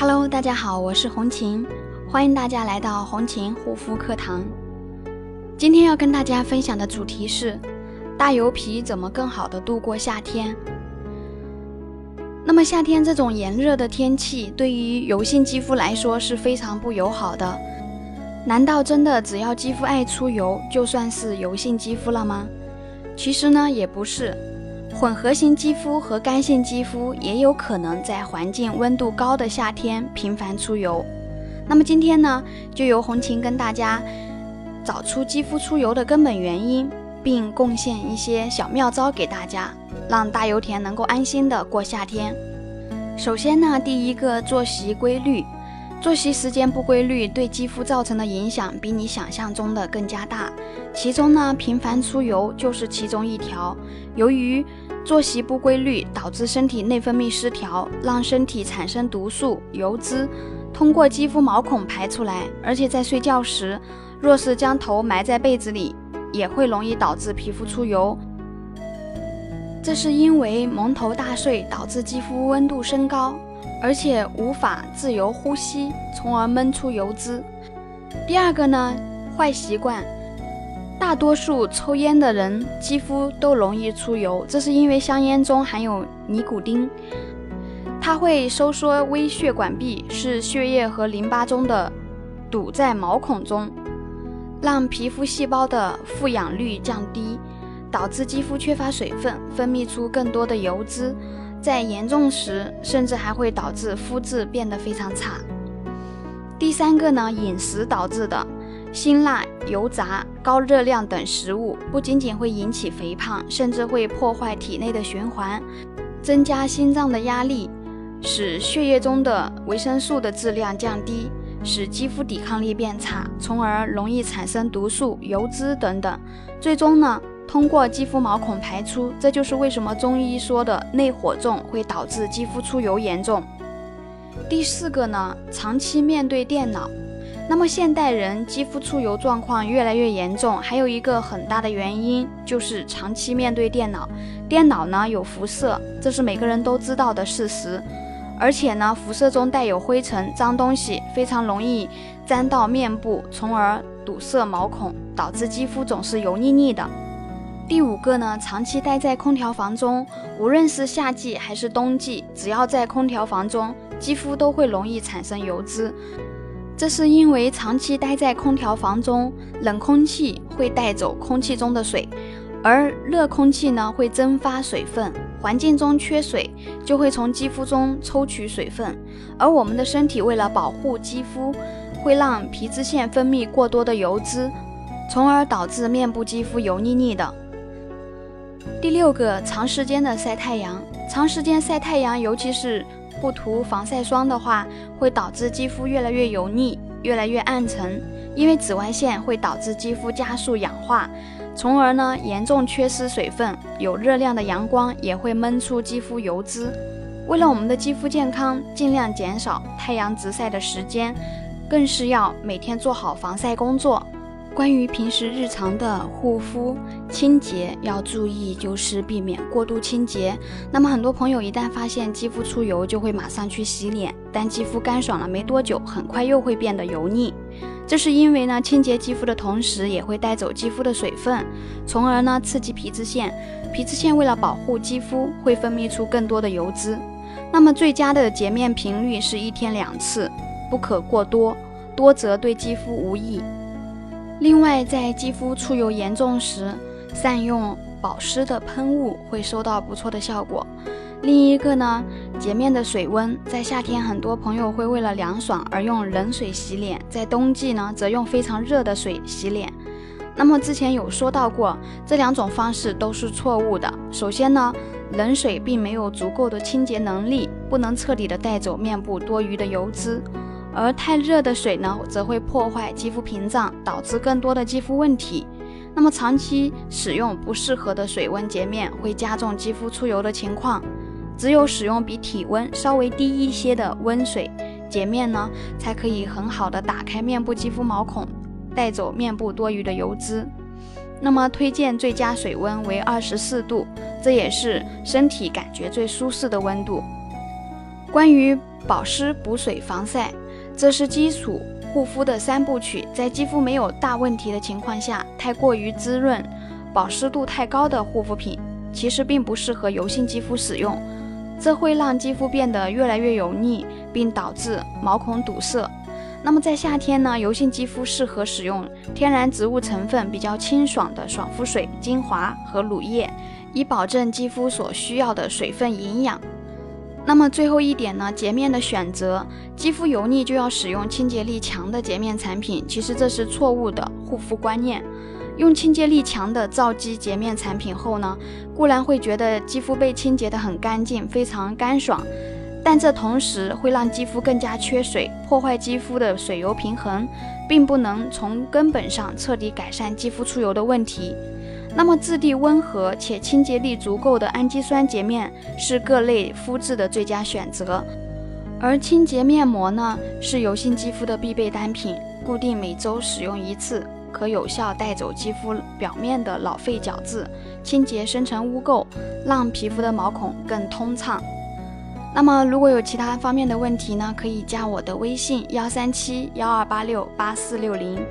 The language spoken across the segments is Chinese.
Hello，大家好，我是红琴，欢迎大家来到红琴护肤课堂。今天要跟大家分享的主题是大油皮怎么更好的度过夏天。那么夏天这种炎热的天气，对于油性肌肤来说是非常不友好的。难道真的只要肌肤爱出油，就算是油性肌肤了吗？其实呢，也不是。混合型肌肤和干性肌肤也有可能在环境温度高的夏天频繁出油。那么今天呢，就由红琴跟大家找出肌肤出油的根本原因，并贡献一些小妙招给大家，让大油田能够安心的过夏天。首先呢，第一个作息规律，作息时间不规律对肌肤造成的影响比你想象中的更加大。其中呢，频繁出油就是其中一条。由于作息不规律，导致身体内分泌失调，让身体产生毒素、油脂，通过肌肤毛孔排出来。而且在睡觉时，若是将头埋在被子里，也会容易导致皮肤出油。这是因为蒙头大睡导致肌肤温度升高，而且无法自由呼吸，从而闷出油脂。第二个呢，坏习惯。大多数抽烟的人肌肤都容易出油，这是因为香烟中含有尼古丁，它会收缩微血管壁，使血液和淋巴中的堵在毛孔中，让皮肤细胞的富氧率降低，导致肌肤缺乏水分，分泌出更多的油脂，在严重时甚至还会导致肤质变得非常差。第三个呢，饮食导致的。辛辣、油炸、高热量等食物不仅仅会引起肥胖，甚至会破坏体内的循环，增加心脏的压力，使血液中的维生素的质量降低，使肌肤抵抗力变差，从而容易产生毒素、油脂等等，最终呢，通过肌肤毛孔排出。这就是为什么中医说的内火重会导致肌肤出油严重。第四个呢，长期面对电脑。那么现代人肌肤出油状况越来越严重，还有一个很大的原因就是长期面对电脑。电脑呢有辐射，这是每个人都知道的事实。而且呢，辐射中带有灰尘、脏东西，非常容易沾到面部，从而堵塞毛孔，导致肌肤总是油腻腻的。第五个呢，长期待在空调房中，无论是夏季还是冬季，只要在空调房中，肌肤都会容易产生油脂。这是因为长期待在空调房中，冷空气会带走空气中的水，而热空气呢会蒸发水分。环境中缺水，就会从肌肤中抽取水分，而我们的身体为了保护肌肤，会让皮脂腺分泌过多的油脂，从而导致面部肌肤油腻腻的。第六个，长时间的晒太阳，长时间晒太阳，尤其是。不涂防晒霜的话，会导致肌肤越来越油腻、越来越暗沉，因为紫外线会导致肌肤加速氧化，从而呢严重缺失水分。有热量的阳光也会闷出肌肤油脂。为了我们的肌肤健康，尽量减少太阳直晒的时间，更是要每天做好防晒工作。关于平时日常的护肤清洁要注意，就是避免过度清洁。那么很多朋友一旦发现肌肤出油，就会马上去洗脸，但肌肤干爽了没多久，很快又会变得油腻。这是因为呢，清洁肌肤的同时也会带走肌肤的水分，从而呢刺激皮脂腺。皮脂腺为了保护肌肤，会分泌出更多的油脂。那么最佳的洁面频率是一天两次，不可过多，多则对肌肤无益。另外，在肌肤出油严重时，善用保湿的喷雾会收到不错的效果。另一个呢，洁面的水温，在夏天很多朋友会为了凉爽而用冷水洗脸，在冬季呢则用非常热的水洗脸。那么之前有说到过，这两种方式都是错误的。首先呢，冷水并没有足够的清洁能力，不能彻底的带走面部多余的油脂。而太热的水呢，则会破坏肌肤屏障，导致更多的肌肤问题。那么长期使用不适合的水温洁面，会加重肌肤出油的情况。只有使用比体温稍微低一些的温水洁面呢，才可以很好的打开面部肌肤毛孔，带走面部多余的油脂。那么推荐最佳水温为二十四度，这也是身体感觉最舒适的温度。关于保湿、补水、防晒，这是基础护肤的三部曲。在肌肤没有大问题的情况下，太过于滋润、保湿度太高的护肤品，其实并不适合油性肌肤使用，这会让肌肤变得越来越油腻，并导致毛孔堵塞。那么在夏天呢，油性肌肤适合使用天然植物成分比较清爽的爽肤水、精华和乳液，以保证肌肤所需要的水分营养。那么最后一点呢，洁面的选择，肌肤油腻就要使用清洁力强的洁面产品，其实这是错误的护肤观念。用清洁力强的皂基洁面产品后呢，固然会觉得肌肤被清洁得很干净，非常干爽。但这同时会让肌肤更加缺水，破坏肌肤的水油平衡，并不能从根本上彻底改善肌肤出油的问题。那么质地温和且清洁力足够的氨基酸洁面是各类肤质的最佳选择，而清洁面膜呢是油性肌肤的必备单品，固定每周使用一次，可有效带走肌肤表面的老废角质，清洁深层污垢，让皮肤的毛孔更通畅。那么，如果有其他方面的问题呢，可以加我的微信幺三七幺二八六八四六零。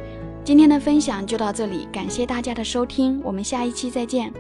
今天的分享就到这里，感谢大家的收听，我们下一期再见。